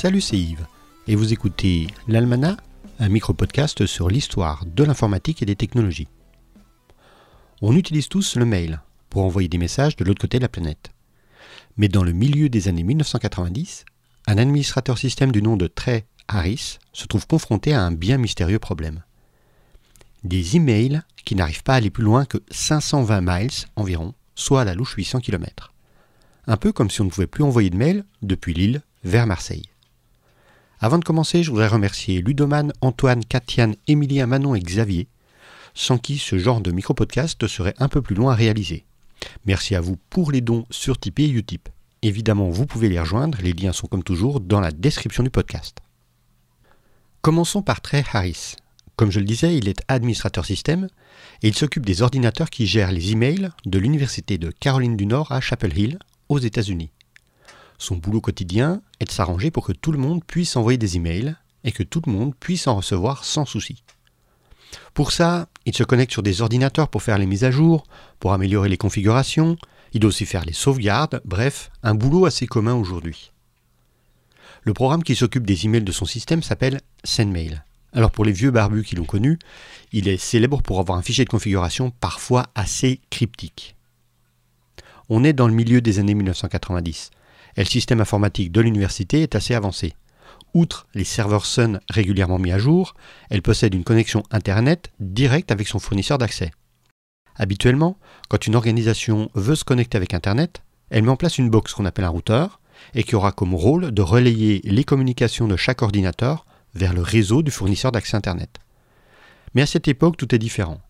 Salut, c'est Yves, et vous écoutez l'Almana, un micro-podcast sur l'histoire de l'informatique et des technologies. On utilise tous le mail pour envoyer des messages de l'autre côté de la planète. Mais dans le milieu des années 1990, un administrateur système du nom de Trey Harris se trouve confronté à un bien mystérieux problème. Des emails qui n'arrivent pas à aller plus loin que 520 miles environ, soit à la louche 800 km. Un peu comme si on ne pouvait plus envoyer de mails depuis Lille vers Marseille. Avant de commencer, je voudrais remercier Ludoman, Antoine, Katiane, Émilien, Manon et Xavier, sans qui ce genre de micro-podcast serait un peu plus loin à réaliser. Merci à vous pour les dons sur Tipeee et Utip. Évidemment, vous pouvez les rejoindre, les liens sont comme toujours dans la description du podcast. Commençons par Trey Harris. Comme je le disais, il est administrateur système et il s'occupe des ordinateurs qui gèrent les emails de l'Université de Caroline du Nord à Chapel Hill, aux États-Unis. Son boulot quotidien est de s'arranger pour que tout le monde puisse envoyer des emails et que tout le monde puisse en recevoir sans souci. Pour ça, il se connecte sur des ordinateurs pour faire les mises à jour, pour améliorer les configurations, il doit aussi faire les sauvegardes, bref, un boulot assez commun aujourd'hui. Le programme qui s'occupe des emails de son système s'appelle SendMail. Alors pour les vieux barbus qui l'ont connu, il est célèbre pour avoir un fichier de configuration parfois assez cryptique. On est dans le milieu des années 1990 et le système informatique de l'université est assez avancé. Outre les serveurs Sun régulièrement mis à jour, elle possède une connexion Internet directe avec son fournisseur d'accès. Habituellement, quand une organisation veut se connecter avec Internet, elle met en place une box qu'on appelle un routeur et qui aura comme rôle de relayer les communications de chaque ordinateur vers le réseau du fournisseur d'accès Internet. Mais à cette époque, tout est différent.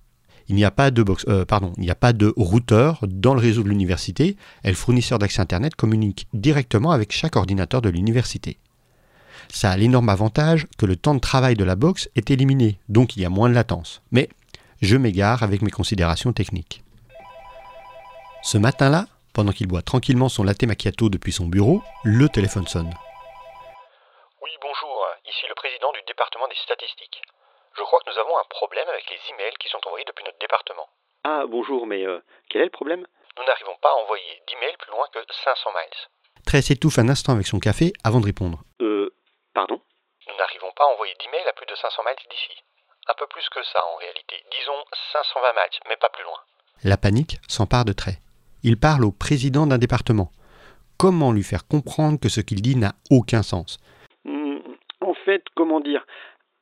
Il n'y a pas de box, euh, il n'y a pas de routeur dans le réseau de l'université et le fournisseur d'accès Internet communique directement avec chaque ordinateur de l'université. Ça a l'énorme avantage que le temps de travail de la box est éliminé, donc il y a moins de latence. Mais je m'égare avec mes considérations techniques. Ce matin-là, pendant qu'il boit tranquillement son latte macchiato depuis son bureau, le téléphone sonne. Oui, bonjour, ici le président du département des statistiques. Je crois que nous avons un problème avec les emails qui sont envoyés depuis notre département. Ah, bonjour, mais euh, quel est le problème? Nous n'arrivons pas à envoyer d'emails plus loin que 500 miles. Trey s'étouffe un instant avec son café avant de répondre. Euh, pardon? Nous n'arrivons pas à envoyer d'emails à plus de 500 miles d'ici. Un peu plus que ça en réalité. Disons 520 miles, mais pas plus loin. La panique s'empare de Trey. Il parle au président d'un département. Comment lui faire comprendre que ce qu'il dit n'a aucun sens? Hmm, En fait, comment dire?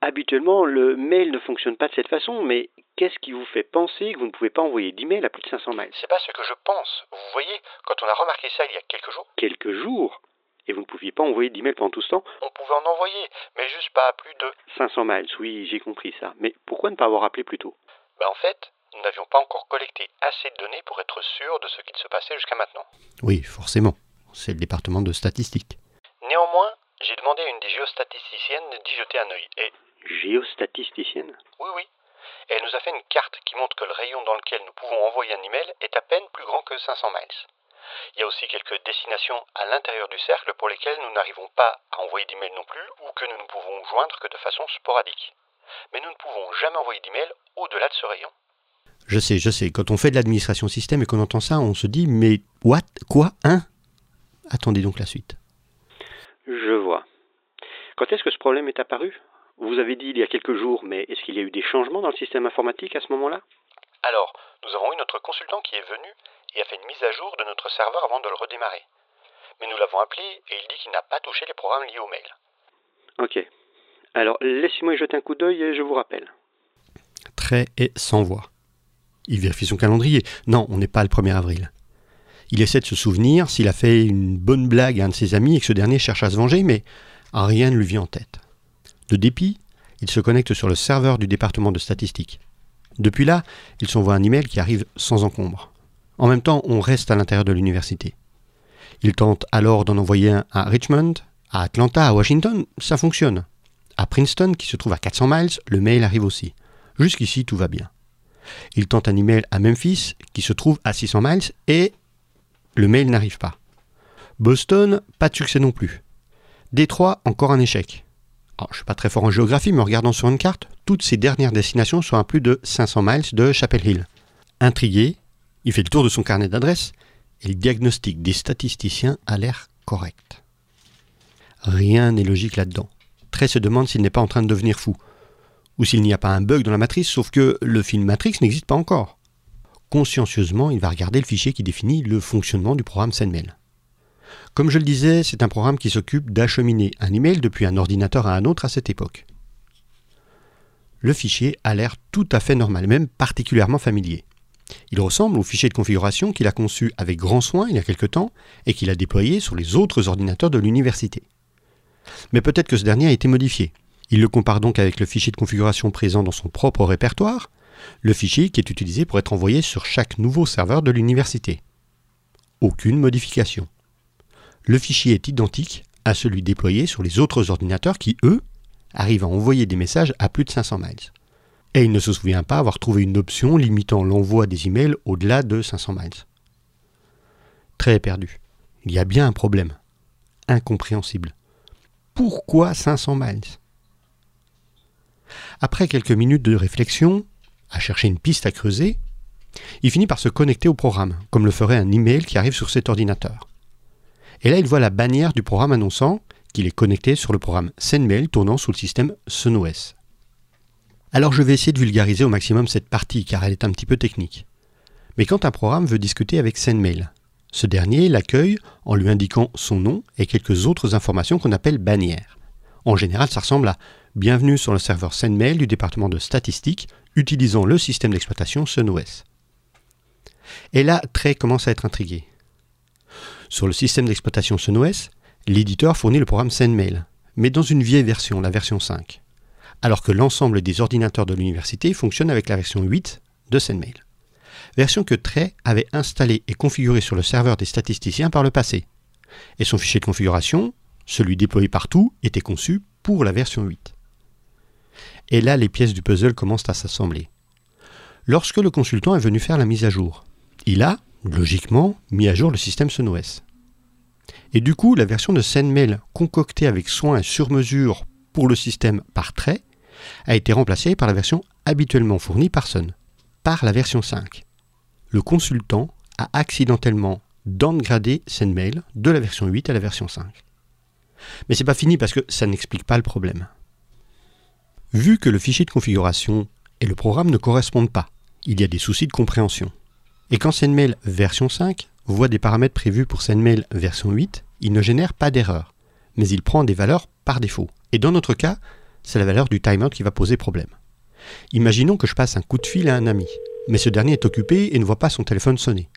Habituellement, le mail ne fonctionne pas de cette façon, mais qu'est-ce qui vous fait penser que vous ne pouvez pas envoyer d'email à plus de 500 miles? C'est pas ce que je pense. Vous voyez, quand on a remarqué ça il y a quelques jours, Quelques jours? Et vous ne pouviez pas envoyer d'email pendant tout ce temps? On pouvait en envoyer, mais juste pas à plus de. 500 miles, oui, j'ai compris ça. Mais pourquoi ne pas avoir appelé plus tôt? Ben en fait, nous n'avions pas encore collecté assez de données pour être sûr de ce qu'il se passait jusqu'à maintenant. Oui, forcément. C'est le département de statistique. Néanmoins, j'ai demandé à une des géostatisticiennes d'y jeter un œil. Et Géostatisticienne oui, oui. Elle nous a fait une carte qui montre que le rayon dans lequel nous pouvons envoyer un email est à peine plus grand que 500 miles. Il y a aussi quelques destinations à l'intérieur du cercle pour lesquelles nous n'arrivons pas à envoyer d'email non plus ou que nous ne pouvons joindre que de façon sporadique. Mais nous ne pouvons jamais envoyer d'email au-delà de ce rayon. Je sais, je sais. Quand on fait de l'administration système et qu'on entend ça, on se dit mais what? Quoi? Hein? Attendez donc la suite. Je vois. Quand est-ce que ce problème est apparu? Vous avez dit il y a quelques jours, mais est-ce qu'il y a eu des changements dans le système informatique à ce moment-là? Alors, nous avons eu notre consultant qui est venu et a fait une mise à jour de notre serveur avant de le redémarrer. Mais nous l'avons appelé et il dit qu'il n'a pas touché les programmes liés au mail. Ok. Alors, laissez-moi y jeter un coup d'œil et je vous rappelle. Très et sans voix. Il vérifie son calendrier. Non, on n'est pas le 1er avril. Il essaie de se souvenir s'il a fait une bonne blague à un de ses amis et que ce dernier cherche à se venger, mais rien ne lui vient en tête. De dépit, il se connecte sur le serveur du département de statistique. Depuis là, il s'envoie un email qui arrive sans encombre. En même temps, on reste à l'intérieur de l'université. Il tente alors d'en envoyer un à Richmond, à Atlanta, à Washington, ça fonctionne. À Princeton, qui se trouve à 400 miles, le mail arrive aussi. Jusqu'ici, tout va bien. Il tente un email à Memphis, qui se trouve à 600 miles, et le mail n'arrive pas. Boston, pas de succès non plus. Détroit, encore un échec. Alors, je ne suis pas très fort en géographie, mais en regardant sur une carte, toutes ces dernières destinations sont à plus de 500 miles de Chapel Hill. Intrigué, il fait le tour de son carnet d'adresses et le diagnostic des statisticiens a l'air correct. Rien n'est logique là-dedans. Trey se demande s'il n'est pas en train de devenir fou. Ou s'il n'y a pas un bug dans la matrice, sauf que le film Matrix n'existe pas encore. Consciencieusement, il va regarder le fichier qui définit le fonctionnement du programme SendMail. Comme je le disais, c'est un programme qui s'occupe d'acheminer un email depuis un ordinateur à un autre à cette époque. Le fichier a l'air tout à fait normal, même particulièrement familier. Il ressemble au fichier de configuration qu'il a conçu avec grand soin il y a quelque temps et qu'il a déployé sur les autres ordinateurs de l'université. Mais peut-être que ce dernier a été modifié. Il le compare donc avec le fichier de configuration présent dans son propre répertoire, le fichier qui est utilisé pour être envoyé sur chaque nouveau serveur de l'université. Aucune modification. Le fichier est identique à celui déployé sur les autres ordinateurs qui, eux, arrivent à envoyer des messages à plus de 500 miles. Et il ne se souvient pas avoir trouvé une option limitant l'envoi des emails au-delà de 500 miles. Très perdu. Il y a bien un problème. Incompréhensible. Pourquoi 500 miles? Après quelques minutes de réflexion, à chercher une piste à creuser, il finit par se connecter au programme, comme le ferait un email qui arrive sur cet ordinateur. Et là, il voit la bannière du programme annonçant qu'il est connecté sur le programme SendMail tournant sous le système SunOS. Alors je vais essayer de vulgariser au maximum cette partie car elle est un petit peu technique. Mais quand un programme veut discuter avec SendMail, ce dernier l'accueille en lui indiquant son nom et quelques autres informations qu'on appelle bannières. En général, ça ressemble à Bienvenue sur le serveur SendMail du département de statistiques utilisant le système d'exploitation SunOS. Et là, Trey commence à être intrigué. Sur le système d'exploitation SunOS, l'éditeur fournit le programme SendMail, mais dans une vieille version, la version 5, alors que l'ensemble des ordinateurs de l'université fonctionnent avec la version 8 de SendMail. Version que Trey avait installée et configurée sur le serveur des statisticiens par le passé. Et son fichier de configuration, celui déployé partout, était conçu pour la version 8. Et là, les pièces du puzzle commencent à s'assembler. Lorsque le consultant est venu faire la mise à jour, il a, logiquement, mis à jour le système SunOS. Et du coup, la version de SendMail concoctée avec soin et sur mesure pour le système par trait a été remplacée par la version habituellement fournie par Sun, par la version 5. Le consultant a accidentellement downgradé SendMail de la version 8 à la version 5. Mais c'est pas fini parce que ça n'explique pas le problème. Vu que le fichier de configuration et le programme ne correspondent pas, il y a des soucis de compréhension. Et quand SendMail version 5 voit des paramètres prévus pour SendMail version 8, il ne génère pas d'erreur, mais il prend des valeurs par défaut. Et dans notre cas, c'est la valeur du timer qui va poser problème. Imaginons que je passe un coup de fil à un ami, mais ce dernier est occupé et ne voit pas son téléphone sonner.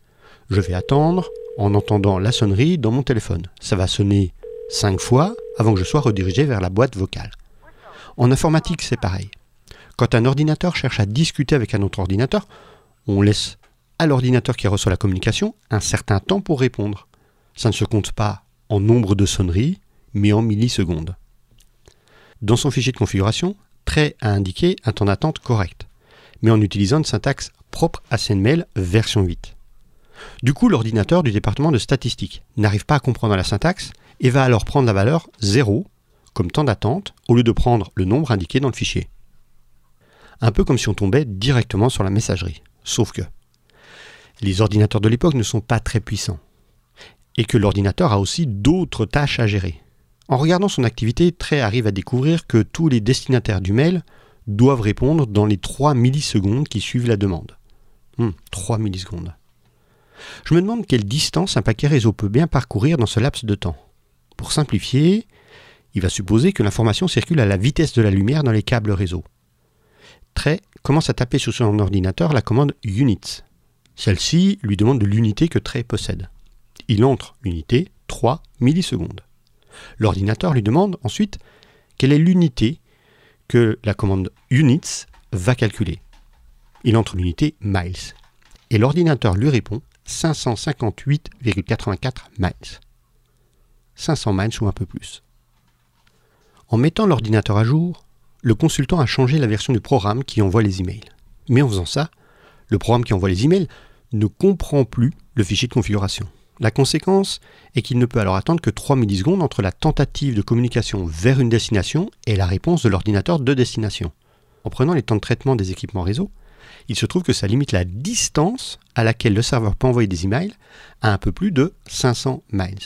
Je vais attendre en entendant la sonnerie dans mon téléphone. Ça va sonner 5 fois avant que je sois redirigé vers la boîte vocale. En informatique, c'est pareil. Quand un ordinateur cherche à discuter avec un autre ordinateur, on laisse à l'ordinateur qui reçoit la communication un certain temps pour répondre. Ça ne se compte pas en nombre de sonneries, mais en millisecondes. Dans son fichier de configuration, Trey a indiqué un temps d'attente correct, mais en utilisant une syntaxe propre à SendMail version 8. Du coup, l'ordinateur du département de statistique n'arrive pas à comprendre la syntaxe et va alors prendre la valeur 0 comme temps d'attente au lieu de prendre le nombre indiqué dans le fichier. Un peu comme si on tombait directement sur la messagerie. Sauf que les ordinateurs de l'époque ne sont pas très puissants. Et que l'ordinateur a aussi d'autres tâches à gérer. En regardant son activité, Trey arrive à découvrir que tous les destinataires du mail doivent répondre dans les 3 millisecondes qui suivent la demande. 3 hmm, millisecondes. Je me demande quelle distance un paquet réseau peut bien parcourir dans ce laps de temps. Pour simplifier, il va supposer que l'information circule à la vitesse de la lumière dans les câbles réseau. Trey commence à taper sur son ordinateur la commande units. Celle-ci lui demande de l'unité que Trey possède. Il entre unité 3 millisecondes. L'ordinateur lui demande ensuite quelle est l'unité que la commande units va calculer. Il entre l'unité miles. Et l'ordinateur lui répond 558,84 miles. 500 miles ou un peu plus. En mettant l'ordinateur à jour, le consultant a changé la version du programme qui envoie les emails. Mais en faisant ça, le programme qui envoie les emails ne comprend plus le fichier de configuration. La conséquence est qu'il ne peut alors attendre que 3 millisecondes entre la tentative de communication vers une destination et la réponse de l'ordinateur de destination. En prenant les temps de traitement des équipements réseau, il se trouve que ça limite la distance à laquelle le serveur peut envoyer des emails à un peu plus de 500 miles.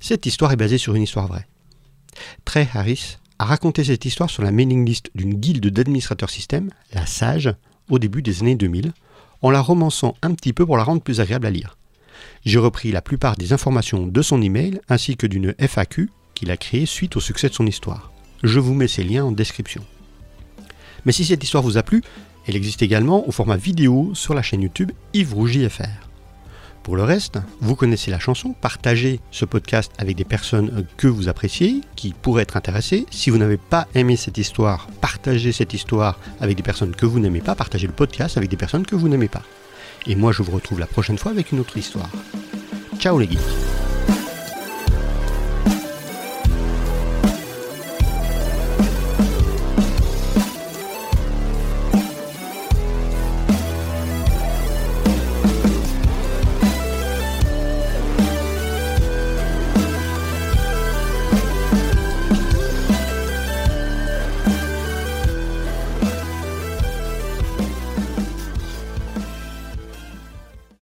Cette histoire est basée sur une histoire vraie. Trey Harris a raconté cette histoire sur la mailing list d'une guilde d'administrateurs système, la SAGE, au début des années 2000, en la romançant un petit peu pour la rendre plus agréable à lire. J'ai repris la plupart des informations de son email ainsi que d'une FAQ qu'il a créée suite au succès de son histoire. Je vous mets ces liens en description. Mais si cette histoire vous a plu, elle existe également au format vidéo sur la chaîne YouTube Yves Rougy FR. Pour le reste, vous connaissez la chanson, partagez ce podcast avec des personnes que vous appréciez, qui pourraient être intéressées. Si vous n'avez pas aimé cette histoire, partagez cette histoire avec des personnes que vous n'aimez pas, partagez le podcast avec des personnes que vous n'aimez pas. Et moi je vous retrouve la prochaine fois avec une autre histoire. Ciao les geeks